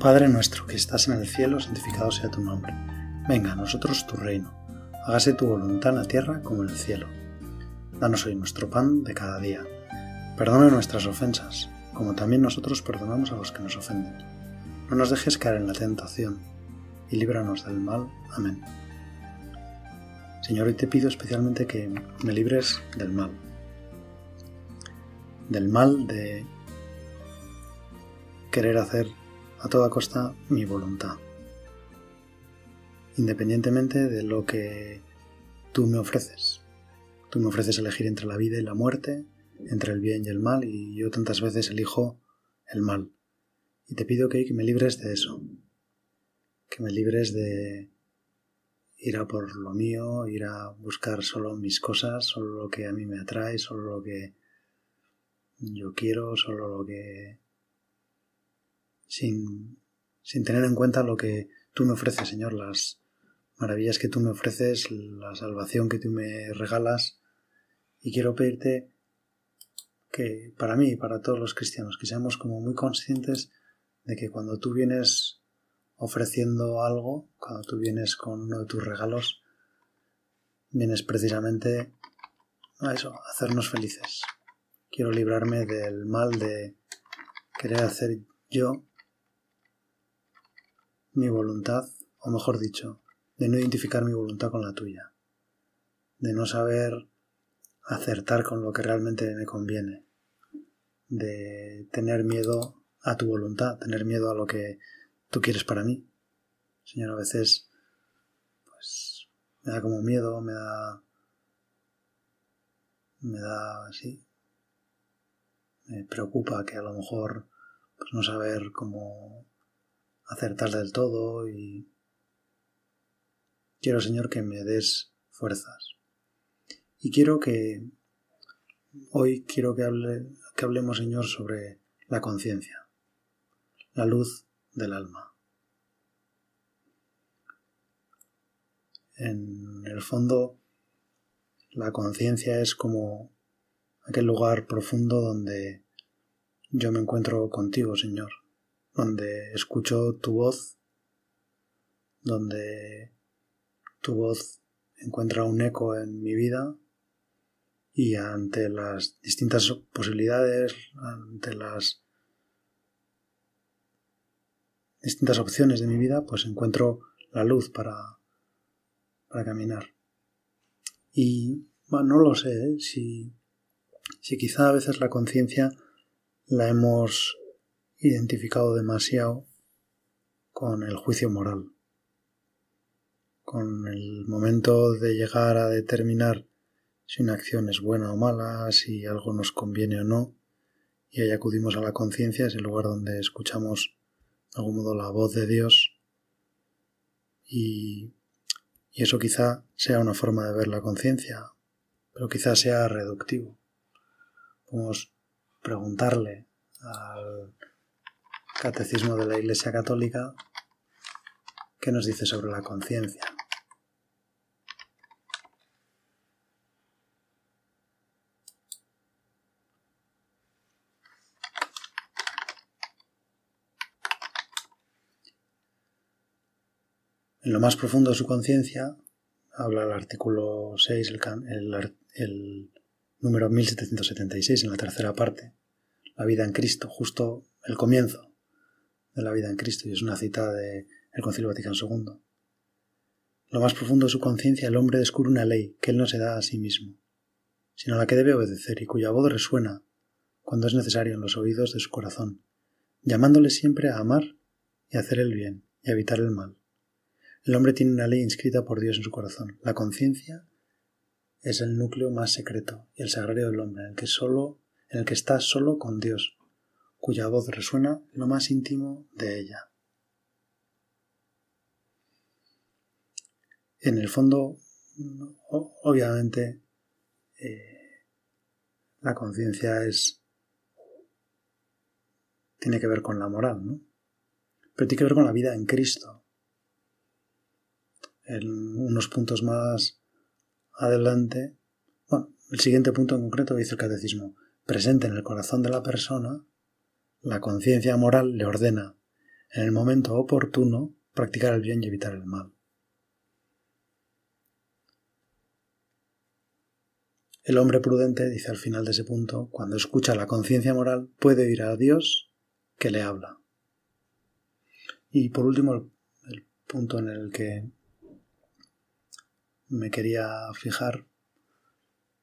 Padre nuestro que estás en el cielo, santificado sea tu nombre. Venga a nosotros tu reino. Hágase tu voluntad en la tierra como en el cielo. Danos hoy nuestro pan de cada día. Perdona nuestras ofensas, como también nosotros perdonamos a los que nos ofenden. No nos dejes caer en la tentación, y líbranos del mal. Amén. Señor, hoy te pido especialmente que me libres del mal. Del mal de querer hacer a toda costa mi voluntad, independientemente de lo que tú me ofreces. Tú me ofreces elegir entre la vida y la muerte, entre el bien y el mal, y yo tantas veces elijo el mal. Y te pido que, me libres de eso, que me libres de ir a por lo mío, ir a buscar solo mis cosas, solo lo que a mí me atrae, solo lo que yo quiero, solo lo que sin, sin tener en cuenta lo que tú me ofreces, Señor, las maravillas que tú me ofreces, la salvación que tú me regalas. Y quiero pedirte que para mí y para todos los cristianos, que seamos como muy conscientes de que cuando tú vienes ofreciendo algo, cuando tú vienes con uno de tus regalos, vienes precisamente a eso, a hacernos felices. Quiero librarme del mal de querer hacer yo mi voluntad, o mejor dicho, de no identificar mi voluntad con la tuya, de no saber acertar con lo que realmente me conviene, de tener miedo a tu voluntad, tener miedo a lo que tú quieres para mí. Señor, a veces, pues, me da como miedo, me da, me da así, me preocupa que a lo mejor, pues, no saber cómo acertar del todo y quiero, Señor, que me des fuerzas. Y quiero que hoy quiero que, hable, que hablemos, Señor, sobre la conciencia, la luz del alma. En el fondo, la conciencia es como aquel lugar profundo donde yo me encuentro contigo, Señor donde escucho tu voz, donde tu voz encuentra un eco en mi vida y ante las distintas posibilidades, ante las distintas opciones de mi vida, pues encuentro la luz para, para caminar. Y bueno, no lo sé ¿eh? si, si quizá a veces la conciencia la hemos identificado demasiado con el juicio moral, con el momento de llegar a determinar si una acción es buena o mala, si algo nos conviene o no, y ahí acudimos a la conciencia, es el lugar donde escuchamos de algún modo la voz de Dios y, y eso quizá sea una forma de ver la conciencia, pero quizá sea reductivo. Podemos preguntarle al Catecismo de la Iglesia Católica, que nos dice sobre la conciencia. En lo más profundo de su conciencia, habla el artículo 6, el, el, número 1776, en la tercera parte, la vida en Cristo, justo el comienzo de la vida en Cristo, y es una cita del Concilio Vaticano II. Lo más profundo de su conciencia, el hombre descubre una ley que él no se da a sí mismo, sino la que debe obedecer y cuya voz resuena cuando es necesario en los oídos de su corazón, llamándole siempre a amar y hacer el bien y evitar el mal. El hombre tiene una ley inscrita por Dios en su corazón. La conciencia es el núcleo más secreto y el sagrario del hombre, en el que solo, en el que está solo con Dios, cuya voz resuena lo más íntimo de ella. En el fondo, obviamente, eh, la conciencia es tiene que ver con la moral, ¿no? Pero tiene que ver con la vida en Cristo. En unos puntos más adelante, bueno, el siguiente punto en concreto dice el catecismo, presente en el corazón de la persona la conciencia moral le ordena en el momento oportuno, practicar el bien y evitar el mal. El hombre prudente, dice al final de ese punto, cuando escucha la conciencia moral, puede oír a Dios que le habla. Y por último, el, punto en el que me quería fijar,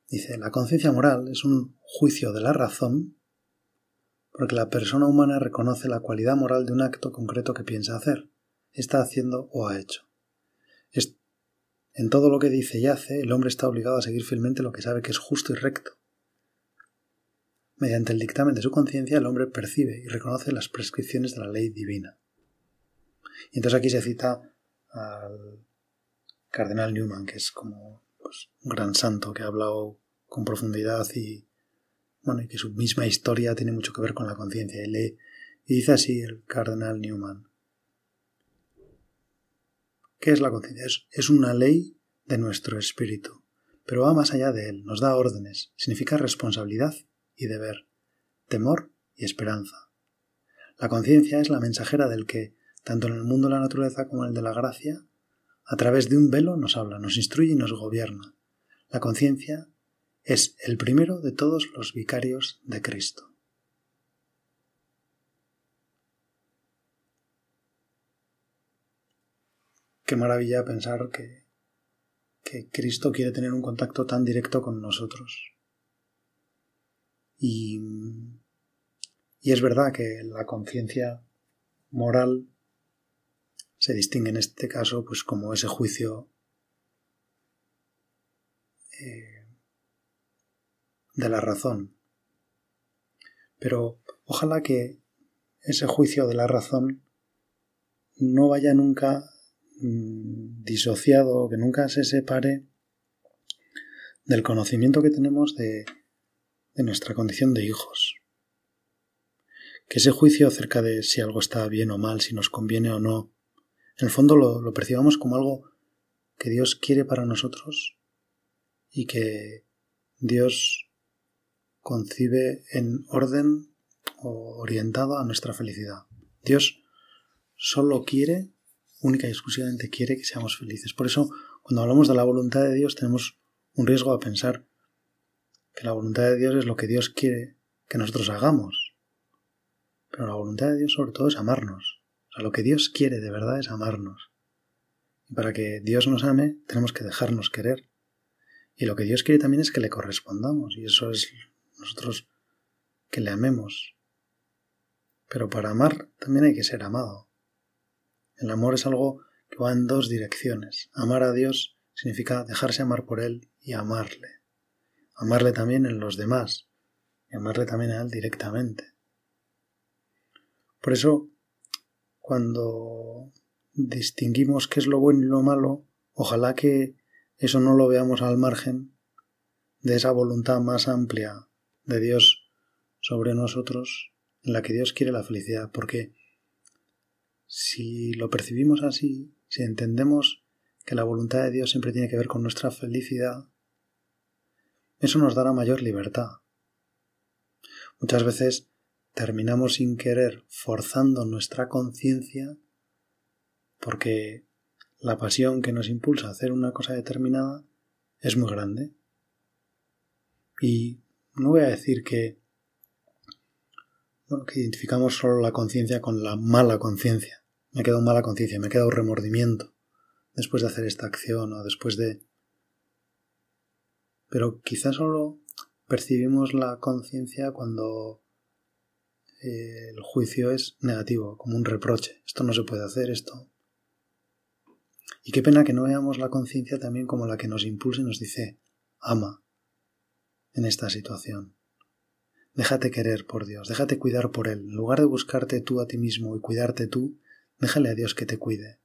dice, la conciencia moral es un juicio de la razón porque la persona humana reconoce la cualidad moral de un acto concreto que piensa hacer, está haciendo o ha hecho. En todo lo que dice y hace, el hombre está obligado a seguir fielmente lo que sabe que es justo y recto. Mediante el dictamen de su conciencia, el hombre percibe y reconoce las prescripciones de la ley divina. Y entonces aquí se cita al cardenal Newman, que es como pues, un gran santo que ha hablado con profundidad y, bueno, y que su misma historia tiene mucho que ver con la conciencia. Y, y dice así el cardenal Newman. ¿Qué es la conciencia? Es, una ley de nuestro espíritu, pero va más allá de él, nos da órdenes, significa responsabilidad y deber, temor y esperanza. La conciencia es la mensajera del que, tanto en el mundo de la naturaleza como en el de la gracia, a través de un velo nos habla, nos instruye y nos gobierna. La conciencia es el primero de todos los vicarios de Cristo. Qué maravilla pensar que, que Cristo quiere tener un contacto tan directo con nosotros. Y, y es verdad que la conciencia moral se distingue en este caso pues como ese juicio eh, de la razón. Pero ojalá que ese juicio de la razón no vaya nunca Mm, disociado, que nunca se separe del conocimiento que tenemos de, nuestra condición de hijos. Que ese juicio acerca de si algo está bien o mal, si nos conviene o no, en el fondo lo, lo percibamos como algo que Dios quiere para nosotros y que Dios concibe en orden o orientado a nuestra felicidad. Dios solo quiere única y exclusivamente quiere que seamos felices. Por eso, cuando hablamos de la voluntad de Dios, tenemos un riesgo a pensar que la voluntad de Dios es lo que Dios quiere que nosotros hagamos. Pero la voluntad de Dios sobre todo es amarnos. O sea, lo que Dios quiere de verdad es amarnos. Y para que Dios nos ame, tenemos que dejarnos querer. Y lo que Dios quiere también es que le correspondamos. Y eso es nosotros que le amemos. Pero para amar también hay que ser amado. El amor es algo que va en dos direcciones. Amar a Dios significa dejarse amar por Él y amarle. Amarle también en los demás y amarle también a Él directamente. Por eso, cuando distinguimos qué es lo bueno y lo malo, ojalá que eso no lo veamos al margen de esa voluntad más amplia de Dios sobre nosotros, en la que Dios quiere la felicidad, porque si lo percibimos así, si entendemos que la voluntad de Dios siempre tiene que ver con nuestra felicidad, eso nos dará mayor libertad. Muchas veces terminamos sin querer forzando nuestra conciencia porque la pasión que nos impulsa a hacer una cosa determinada es muy grande. Y no voy a decir que bueno, que identificamos solo la conciencia con la mala conciencia. Me ha quedado mala conciencia, me ha quedado remordimiento después de hacer esta acción o después de... Pero quizás solo percibimos la conciencia cuando eh, el juicio es negativo, como un reproche. Esto no se puede hacer, esto. Y qué pena que no veamos la conciencia también como la que nos impulsa y nos dice, ama en esta situación. Déjate querer por Dios, déjate cuidar por Él. En lugar de buscarte tú a ti mismo y cuidarte tú, déjale a Dios que te cuide.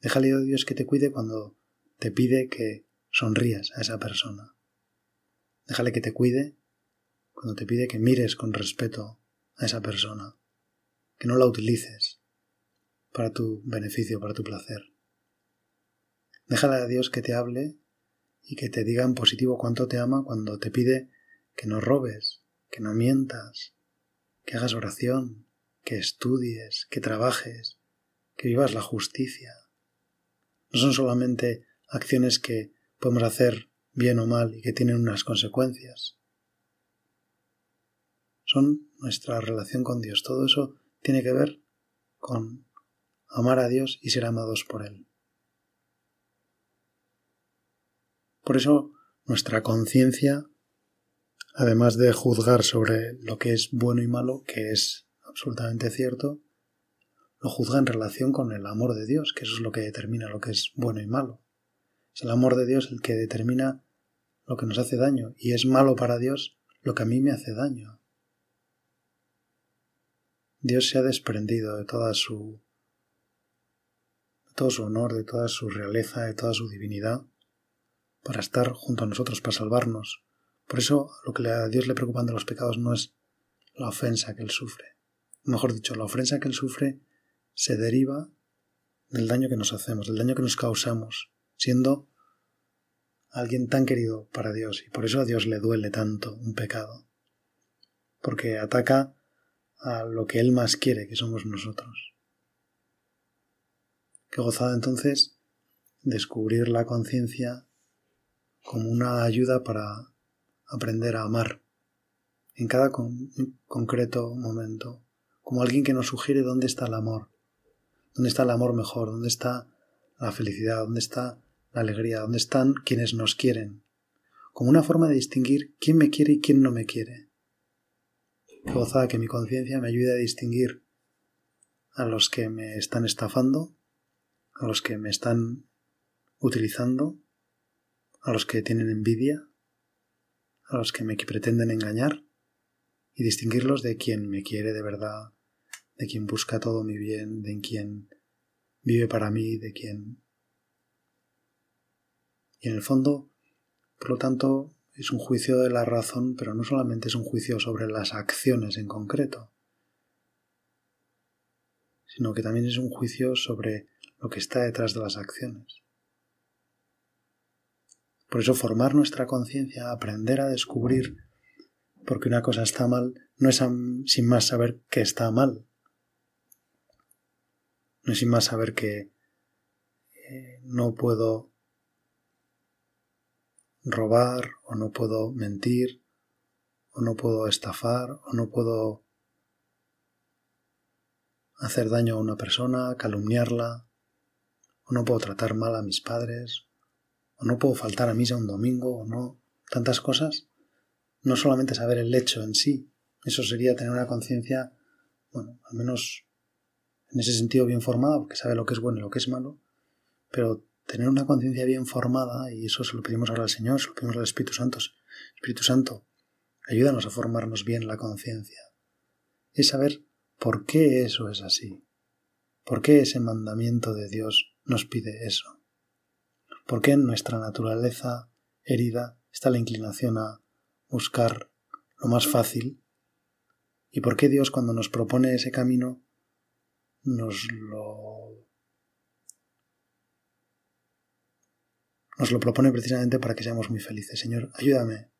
Déjale a Dios que te cuide cuando te pide que sonrías a esa persona. Déjale que te cuide cuando te pide que mires con respeto a esa persona, que no la utilices para tu beneficio, para tu placer. Déjale a Dios que te hable y que te diga en positivo cuánto te ama cuando te pide que no robes, que no mientas, que hagas oración, que estudies, que trabajes, que vivas la justicia. No son solamente acciones que podemos hacer bien o mal y que tienen unas consecuencias. Son nuestra relación con Dios. Todo eso tiene que ver con amar a Dios y ser amados por Él. Por eso nuestra conciencia, además de juzgar sobre lo que es bueno y malo, que es absolutamente cierto, lo juzga en relación con el amor de Dios, que eso es lo que determina lo que es bueno y malo. Es el amor de Dios el que determina lo que nos hace daño, y es malo para Dios lo que a mí me hace daño. Dios se ha desprendido de toda su de todo su honor, de toda su realeza, de toda su divinidad, para estar junto a nosotros, para salvarnos. Por eso lo que a Dios le preocupan de los pecados no es la ofensa que Él sufre. Mejor dicho, la ofensa que Él sufre se deriva del daño que nos hacemos, del daño que nos causamos, siendo alguien tan querido para Dios. Y por eso a Dios le duele tanto un pecado. Porque ataca a lo que Él más quiere, que somos nosotros. Qué gozada entonces descubrir la conciencia como una ayuda para aprender a amar en cada concreto momento, como alguien que nos sugiere dónde está el amor, dónde está el amor mejor, dónde está la felicidad, dónde está la alegría, dónde están quienes nos quieren, como una forma de distinguir quién me quiere y quién no me quiere. Gozada que mi conciencia me ayude a distinguir a los que me están estafando, a los que me están utilizando, a los que tienen envidia, a los que me pretenden engañar, y distinguirlos de quien me quiere de verdad, de quien busca todo mi bien, de quien vive para mí, de quien... Y en el fondo, por lo tanto, es un juicio de la razón, pero no solamente es un juicio sobre las acciones en concreto, sino que también es un juicio sobre lo que está detrás de las acciones. Por eso formar nuestra conciencia, aprender a descubrir porque una cosa está mal, no es sin más saber que está mal. No es sin más saber que eh, no puedo robar o no puedo mentir o no puedo estafar o no puedo hacer daño a una persona, calumniarla, o no puedo tratar mal a mis padres, o no puedo faltar a misa un domingo, o no, tantas cosas. No solamente saber el hecho en sí, eso sería tener una conciencia, bueno, al menos en ese sentido bien formada, porque sabe lo que es bueno y lo que es malo, pero tener una conciencia bien formada, y eso se lo pedimos ahora al Señor, se lo pedimos al Espíritu Santo. Espíritu Santo, ayúdanos a formarnos bien la conciencia. Es saber por qué eso es así. ¿Por qué ese mandamiento de Dios nos pide eso? ¿Por qué en nuestra naturaleza herida está la inclinación a buscar lo más fácil? ¿Y por qué Dios cuando nos propone ese camino nos lo nos lo propone precisamente para que seamos muy felices. Señor, ayúdame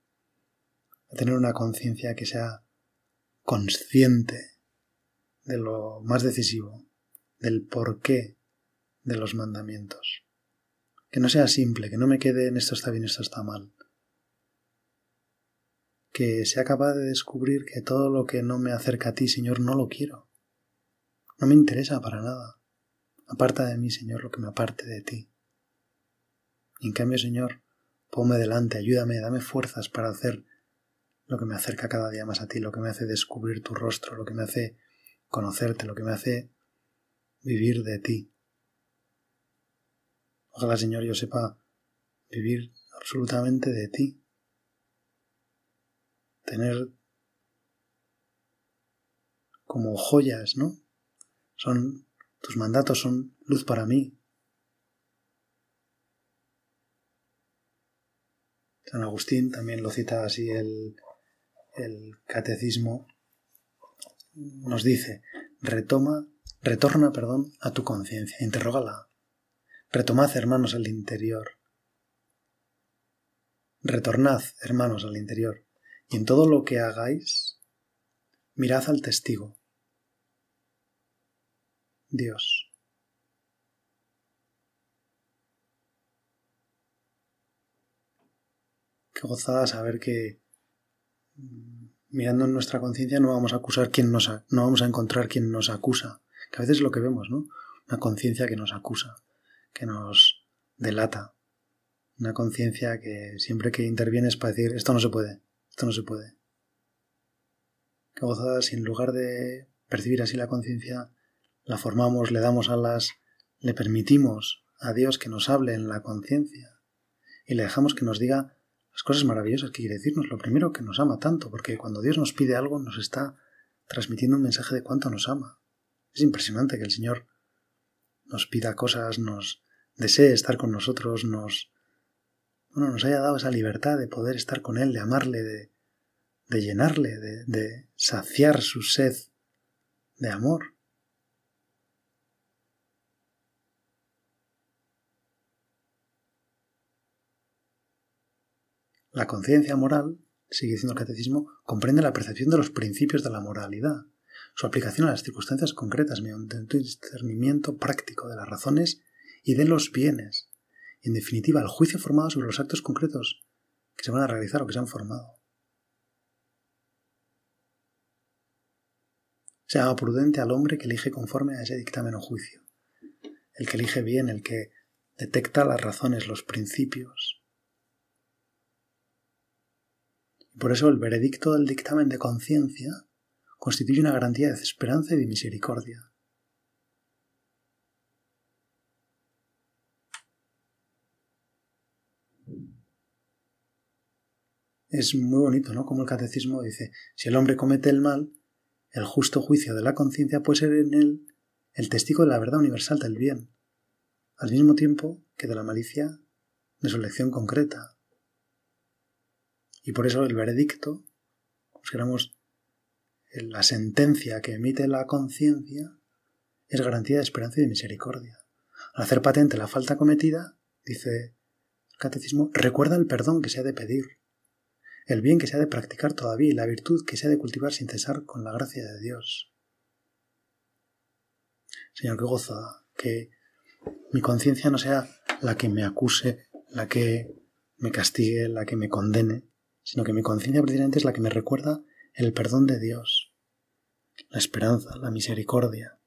a tener una conciencia que sea consciente de lo más decisivo, del porqué de los mandamientos. Que no sea simple, que no me quede en esto está bien, esto está mal. Que sea capaz de descubrir que todo lo que no me acerca a ti, Señor, no lo quiero. No me interesa para nada. Aparta de mí, Señor, lo que me aparte de ti. Y en cambio, Señor, ponme delante, ayúdame, dame fuerzas para hacer lo que me acerca cada día más a ti, lo que me hace descubrir tu rostro, lo que me hace conocerte, lo que me hace vivir de ti. Ojalá, Señor, yo sepa vivir absolutamente de ti. Tener como joyas, ¿no? Son tus mandatos son luz para mí, San Agustín también lo cita así el, el catecismo. Nos dice, retoma, retorna, perdón, a tu conciencia, interrógala. Retomad, hermanos, al interior. Retornad, hermanos, al interior, y en todo lo que hagáis, mirad al testigo. Dios. Qué gozada saber que mm, mirando en nuestra conciencia no vamos a acusar quien nos no vamos a encontrar quien nos acusa, que a veces es lo que vemos, ¿no? Una conciencia que nos acusa, que nos delata, una conciencia que siempre que interviene es para decir esto no se puede, esto no se puede. Qué gozada si en lugar de percibir así la conciencia la formamos, le damos alas, le permitimos a Dios que nos hable en la conciencia y le dejamos que nos diga las cosas maravillosas que quiere decirnos. Lo primero, que nos ama tanto, porque cuando Dios nos pide algo nos está transmitiendo un mensaje de cuánto nos ama. Es impresionante que el Señor nos pida cosas, nos desee estar con nosotros, nos, bueno, nos haya dado esa libertad de poder estar con Él, de amarle, de, de llenarle, de, de saciar su sed de amor. La conciencia moral, sigue diciendo el catecismo, comprende la percepción de los principios de la moralidad, su aplicación a las circunstancias concretas mediante un discernimiento práctico de las razones y de los bienes, y en definitiva el juicio formado sobre los actos concretos que se van a realizar o que se han formado. Se llama prudente al hombre que elige conforme a ese dictamen o juicio, el que elige bien, el que detecta las razones, los principios, Por eso el veredicto del dictamen de conciencia constituye una garantía de esperanza y de misericordia. Es muy bonito, ¿no? Como el catecismo dice, si el hombre comete el mal, el justo juicio de la conciencia puede ser en él el testigo de la verdad universal del bien, al mismo tiempo que de la malicia de su elección concreta, y por eso el veredicto, consideramos la sentencia que emite la conciencia, es garantía de esperanza y de misericordia. Al hacer patente la falta cometida, dice el catecismo, recuerda el perdón que se ha de pedir, el bien que se ha de practicar todavía y la virtud que se ha de cultivar sin cesar con la gracia de Dios. Señor, que goza que mi conciencia no sea la que me acuse, la que me castigue, la que me condene, sino que mi conciencia precisamente es la que me recuerda el perdón de Dios, la esperanza, la misericordia.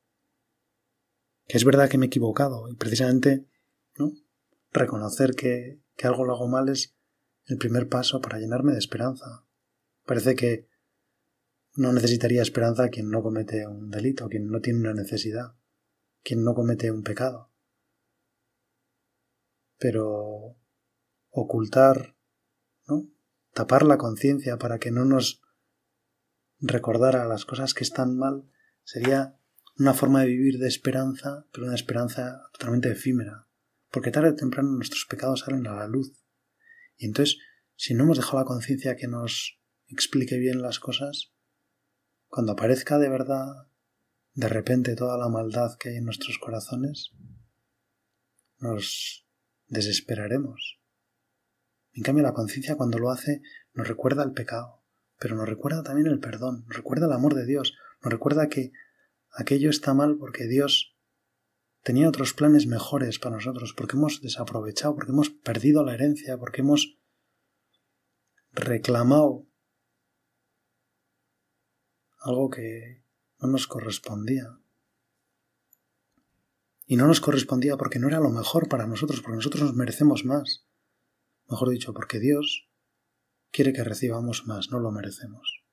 Que es verdad que me he equivocado y precisamente ¿no? reconocer que, que algo lo hago mal es el primer paso para llenarme de esperanza. Parece que no necesitaría esperanza quien no comete un delito, quien no tiene una necesidad, quien no comete un pecado. Pero ocultar ¿no? tapar la conciencia para que no nos recordara las cosas que están mal sería una forma de vivir de esperanza, pero una esperanza totalmente efímera, porque tarde o temprano nuestros pecados salen a la luz. Y entonces, si no hemos dejado la conciencia que nos explique bien las cosas, cuando aparezca de verdad de repente toda la maldad que hay en nuestros corazones, nos desesperaremos. En cambio, la conciencia cuando lo hace nos recuerda el pecado, pero nos recuerda también el perdón, nos recuerda el amor de Dios, nos recuerda que aquello está mal porque Dios tenía otros planes mejores para nosotros, porque hemos desaprovechado, porque hemos perdido la herencia, porque hemos reclamado algo que no nos correspondía. Y no nos correspondía porque no era lo mejor para nosotros, porque nosotros nos merecemos más. Mejor dicho, porque Dios quiere que recibamos más, no lo merecemos.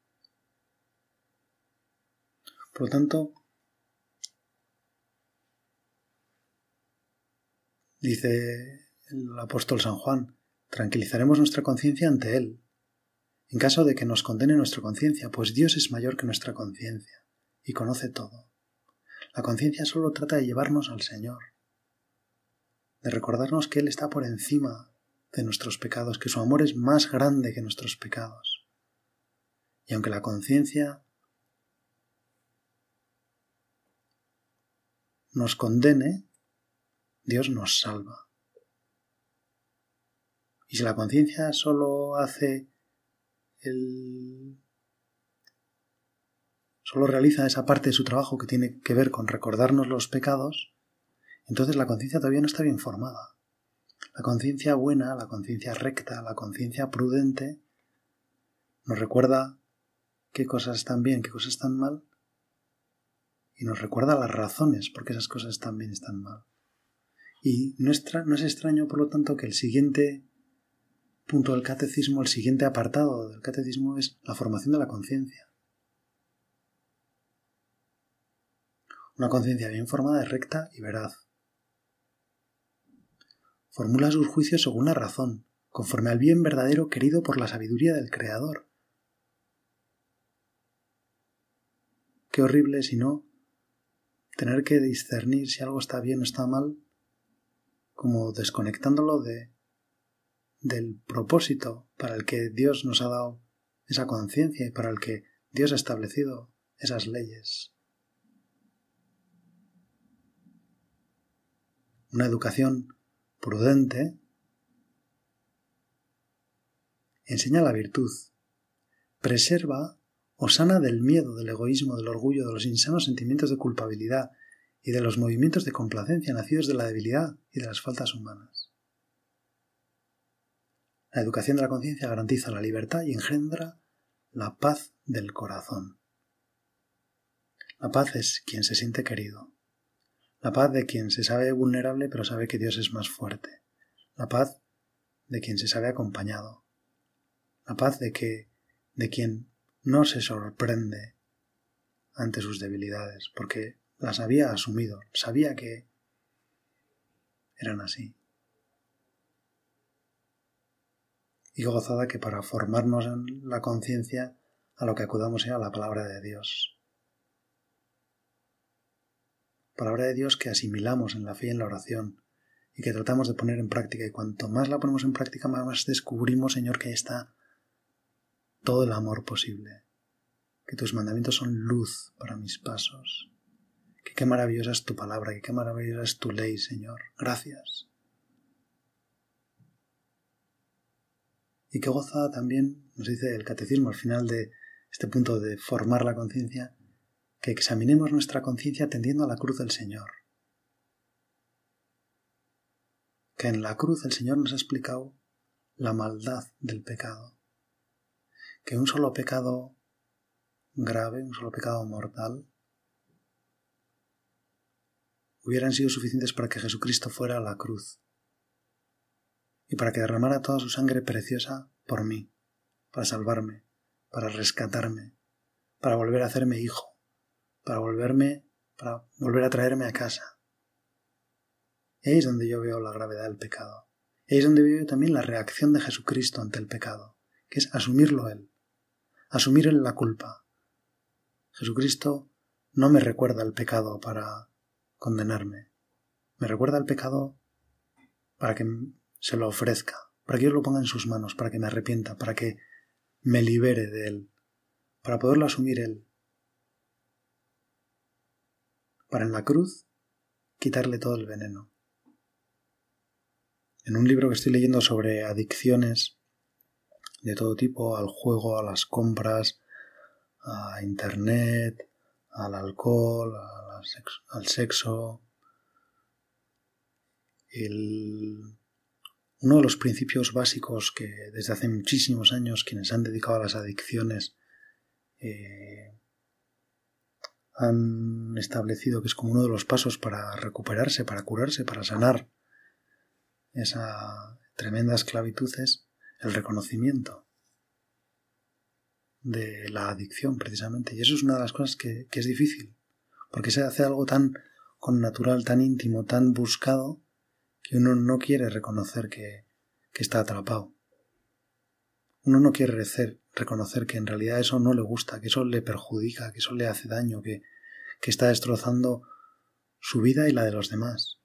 Por lo tanto, dice el apóstol San Juan, tranquilizaremos nuestra conciencia ante Él, en caso de que nos condene nuestra conciencia, pues Dios es mayor que nuestra conciencia y conoce todo. La conciencia solo trata de llevarnos al Señor, de recordarnos que Él está por encima de nuestros pecados, que su amor es más grande que nuestros pecados. Y aunque la conciencia nos condene, Dios nos salva. Y si la conciencia solo hace el... solo realiza esa parte de su trabajo que tiene que ver con recordarnos los pecados, entonces la conciencia todavía no está bien formada. La conciencia buena, la conciencia recta, la conciencia prudente, nos recuerda qué cosas están bien, qué cosas están mal, y nos recuerda las razones por qué esas cosas están bien y están mal. Y no es, no es extraño, por lo tanto, que el siguiente punto del catecismo, el siguiente apartado del catecismo es la formación de la conciencia. Una conciencia bien formada es recta y veraz. Formula sus juicios según la razón, conforme al bien verdadero querido por la sabiduría del Creador. Qué horrible si no tener que discernir si algo está bien o está mal, como desconectándolo de del propósito para el que Dios nos ha dado esa conciencia y para el que Dios ha establecido esas leyes. Una educación prudente enseña la virtud, preserva o sana del miedo, del egoísmo, del orgullo, de los insanos sentimientos de culpabilidad y de los movimientos de complacencia nacidos de la debilidad y de las faltas humanas. La educación de la conciencia garantiza la libertad y engendra la paz del corazón. La paz es quien se siente querido. La paz de quien se sabe vulnerable pero sabe que Dios es más fuerte. La paz de quien se sabe acompañado. La paz de que de quien no se sorprende ante sus debilidades, porque las había asumido, sabía que eran así. y gozada que para formarnos en la conciencia a lo que acudamos sea la palabra de Dios. Palabra de Dios que asimilamos en la fe y en la oración y que tratamos de poner en práctica y cuanto más la ponemos en práctica más descubrimos, Señor, que ahí está todo el amor posible, que tus mandamientos son luz para mis pasos, que qué maravillosa es tu palabra, que qué maravillosa es tu ley, Señor. Gracias. y qué gozada también, nos dice el catecismo al final de este punto de formar la conciencia, que examinemos nuestra conciencia tendiendo a la cruz del Señor. Que en la cruz el Señor nos ha explicado la maldad del pecado. Que un solo pecado grave, un solo pecado mortal, hubieran sido suficientes para que Jesucristo fuera a la cruz y para que derramara toda su sangre preciosa por mí, para salvarme, para rescatarme, para volver a hacerme hijo, para volverme, para volver a traerme a casa. es donde yo veo la gravedad del pecado. es donde veo también la reacción de Jesucristo ante el pecado, que es asumirlo Él, asumir Él la culpa. Jesucristo no me recuerda el pecado para condenarme, me recuerda el pecado para que se lo ofrezca, para que yo lo ponga en sus manos, para que me arrepienta, para que me libere de él, para poderlo asumir él, para en la cruz quitarle todo el veneno. En un libro que estoy leyendo sobre adicciones de todo tipo, al juego, a las compras, a Internet, al alcohol, al sexo, el uno de los principios básicos que desde hace muchísimos años quienes han dedicado a las adicciones eh, han establecido que es como uno de los pasos para recuperarse, para curarse, para sanar esa tremenda esclavitud es el reconocimiento de la adicción precisamente. Y eso es una de las cosas que, que es difícil, porque se hace algo tan con natural, tan íntimo, tan buscado, que uno no quiere reconocer que, está atrapado. Uno no quiere reconocer que en realidad eso no le gusta, que eso le perjudica, que eso le hace daño, que, que está destrozando su vida y la de los demás.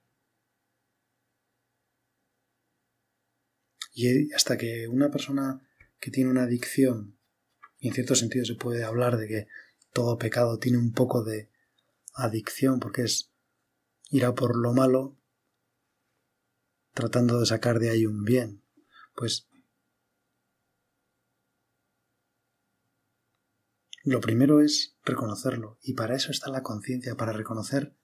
Y hasta que una persona que tiene una adicción, y en cierto sentido se puede hablar de que todo pecado tiene un poco de adicción, porque es ir a por lo malo, tratando de sacar de ahí un bien. Pues lo primero es reconocerlo y para eso está la conciencia, para reconocer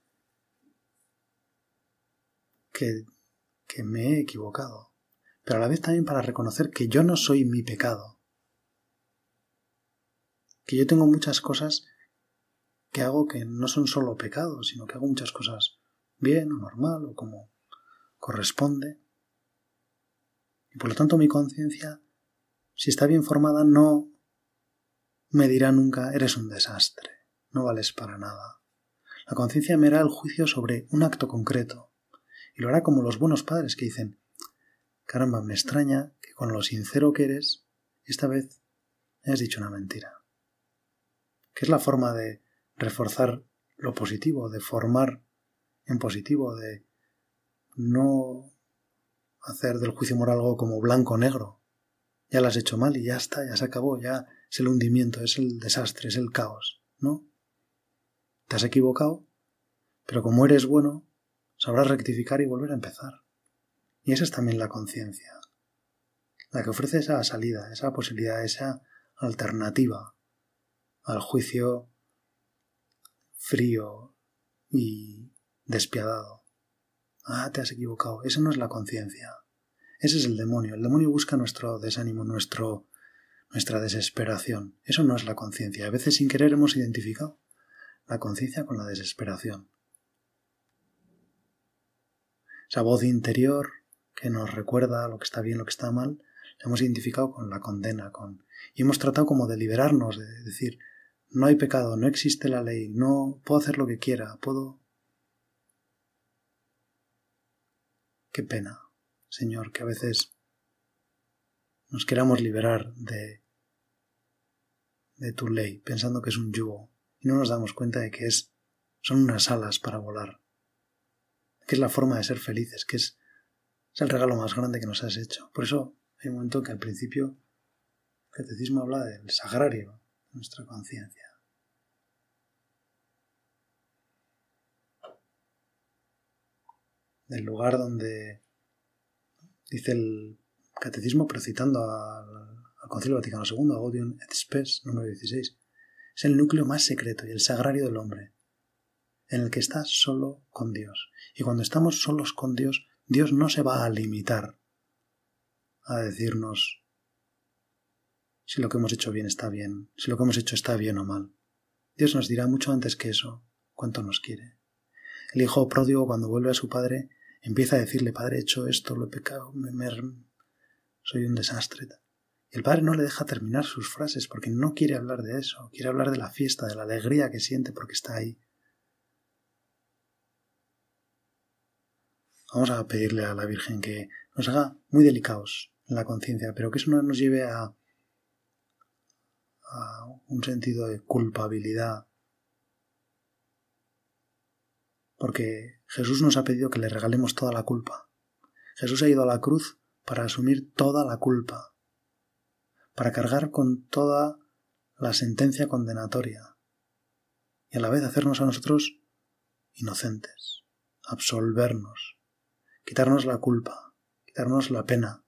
que, que me he equivocado, pero a la vez también para reconocer que yo no soy mi pecado, que yo tengo muchas cosas que hago que no son solo pecados, sino que hago muchas cosas bien o normal o como corresponde. Y por lo tanto mi conciencia, si está bien formada, no me dirá nunca eres un desastre, no vales para nada. La conciencia me hará el juicio sobre un acto concreto, y lo hará como los buenos padres que dicen caramba, me extraña que con lo sincero que eres, esta vez hayas dicho una mentira. Que es la forma de reforzar lo positivo, de formar en positivo, de no hacer del juicio moral algo como blanco o negro. Ya lo has hecho mal y ya está, ya se acabó, ya es el hundimiento, es el desastre, es el caos, ¿no? Te has equivocado, pero como eres bueno, sabrás rectificar y volver a empezar. Y esa es también la conciencia, la que ofrece esa salida, esa posibilidad, esa alternativa al juicio frío y despiadado. Ah, te has equivocado. Esa no es la conciencia. Ese es el demonio. El demonio busca nuestro desánimo, nuestro, nuestra desesperación. Eso no es la conciencia. A veces sin querer hemos identificado la conciencia con la desesperación. Esa voz interior que nos recuerda lo que está bien, lo que está mal, la hemos identificado con la condena, con y hemos tratado como de liberarnos, de decir, no hay pecado, no existe la ley, no puedo hacer lo que quiera, puedo... Qué pena, Señor, que a veces nos queramos liberar de, de tu ley, pensando que es un yugo, y no nos damos cuenta de que es, son unas alas para volar, que es la forma de ser felices, que es, es el regalo más grande que nos has hecho. Por eso hay un momento que al principio el catecismo habla del sagrario, nuestra conciencia. Del lugar donde dice el catecismo, pero citando al, Concilio Vaticano II, Gaudium et Spes, número 16, es el núcleo más secreto y el sagrario del hombre, en el que está solo con Dios. Y cuando estamos solos con Dios, Dios no se va a limitar a decirnos si lo que hemos hecho bien está bien, si lo que hemos hecho está bien o mal. Dios nos dirá mucho antes que eso cuánto nos quiere. El hijo pródigo cuando vuelve a su padre empieza a decirle, Padre, he hecho esto, lo he pecado, me, soy un desastre. Y el padre no le deja terminar sus frases porque no quiere hablar de eso, quiere hablar de la fiesta, de la alegría que siente porque está ahí. Vamos a pedirle a la Virgen que nos haga muy delicados en la conciencia, pero que eso no nos lleve a un sentido de culpabilidad. Porque Jesús nos ha pedido que le regalemos toda la culpa. Jesús ha ido a la cruz para asumir toda la culpa, para cargar con toda la sentencia condenatoria y a la vez hacernos a nosotros inocentes, absolvernos, quitarnos la culpa, quitarnos la pena,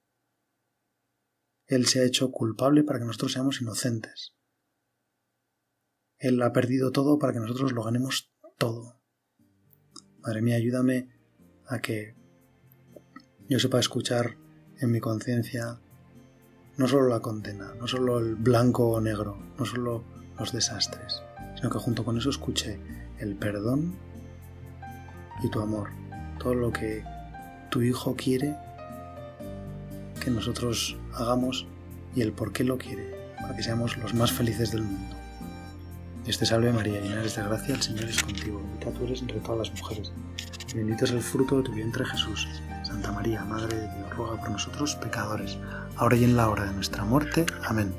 él se ha hecho culpable para que nosotros seamos inocentes. Él ha perdido todo para que nosotros lo ganemos todo. Madre mía, ayúdame a que yo sepa escuchar en mi conciencia no solo la condena, no solo el blanco o negro, no solo los desastres, sino que junto con eso escuche el perdón y tu amor, todo lo que tu hijo quiere que nosotros hagamos y el por qué lo quiere, para que seamos los más felices del mundo. Dios te salve María, llena eres de gracia, el Señor es contigo, bendita tú eres entre todas las mujeres, bendito es el fruto de tu vientre Jesús. Santa María, Madre de Dios, ruega por nosotros pecadores, ahora y en la hora de nuestra muerte. Amén.